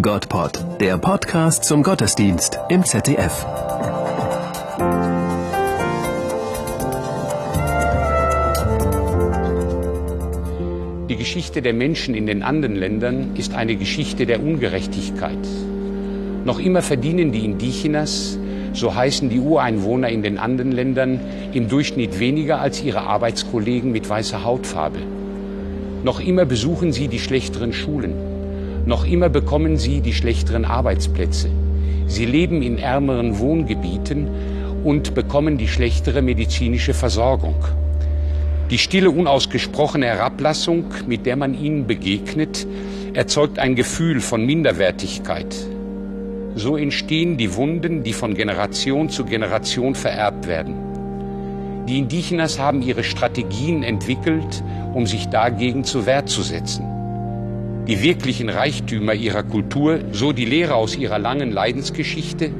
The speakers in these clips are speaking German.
Gottpod, der Podcast zum Gottesdienst im ZDF. Die Geschichte der Menschen in den anderen Ländern ist eine Geschichte der Ungerechtigkeit. Noch immer verdienen die Indigenas, so heißen die Ureinwohner in den anderen Ländern, im Durchschnitt weniger als ihre Arbeitskollegen mit weißer Hautfarbe. Noch immer besuchen sie die schlechteren Schulen. Noch immer bekommen sie die schlechteren Arbeitsplätze. Sie leben in ärmeren Wohngebieten und bekommen die schlechtere medizinische Versorgung. Die stille, unausgesprochene Herablassung, mit der man ihnen begegnet, erzeugt ein Gefühl von Minderwertigkeit. So entstehen die Wunden, die von Generation zu Generation vererbt werden. Die Indigenas haben ihre Strategien entwickelt, um sich dagegen zur Wehr zu setzen. Die wirklichen Reichtümer ihrer Kultur, so die Lehre aus ihrer langen Leidensgeschichte,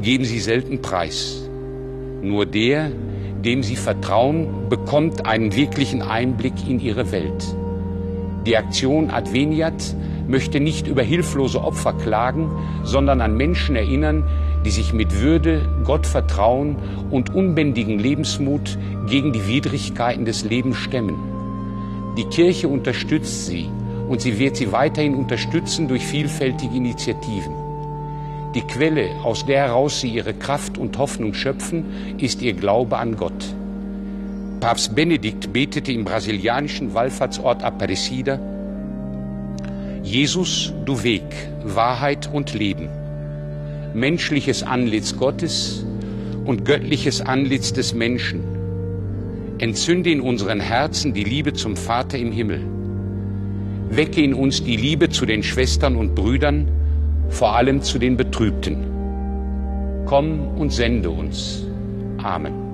geben sie selten preis. Nur der, dem sie vertrauen, bekommt einen wirklichen Einblick in ihre Welt. Die Aktion Adveniat möchte nicht über hilflose Opfer klagen, sondern an Menschen erinnern, die sich mit Würde, Gottvertrauen und unbändigen Lebensmut gegen die Widrigkeiten des Lebens stemmen. Die Kirche unterstützt sie und sie wird sie weiterhin unterstützen durch vielfältige Initiativen. Die Quelle, aus der heraus sie ihre Kraft und Hoffnung schöpfen, ist ihr Glaube an Gott. Papst Benedikt betete im brasilianischen Wallfahrtsort Aparecida, Jesus, du Weg, Wahrheit und Leben, menschliches Antlitz Gottes und göttliches Antlitz des Menschen. Entzünde in unseren Herzen die Liebe zum Vater im Himmel. Wecke in uns die Liebe zu den Schwestern und Brüdern, vor allem zu den Betrübten. Komm und sende uns. Amen.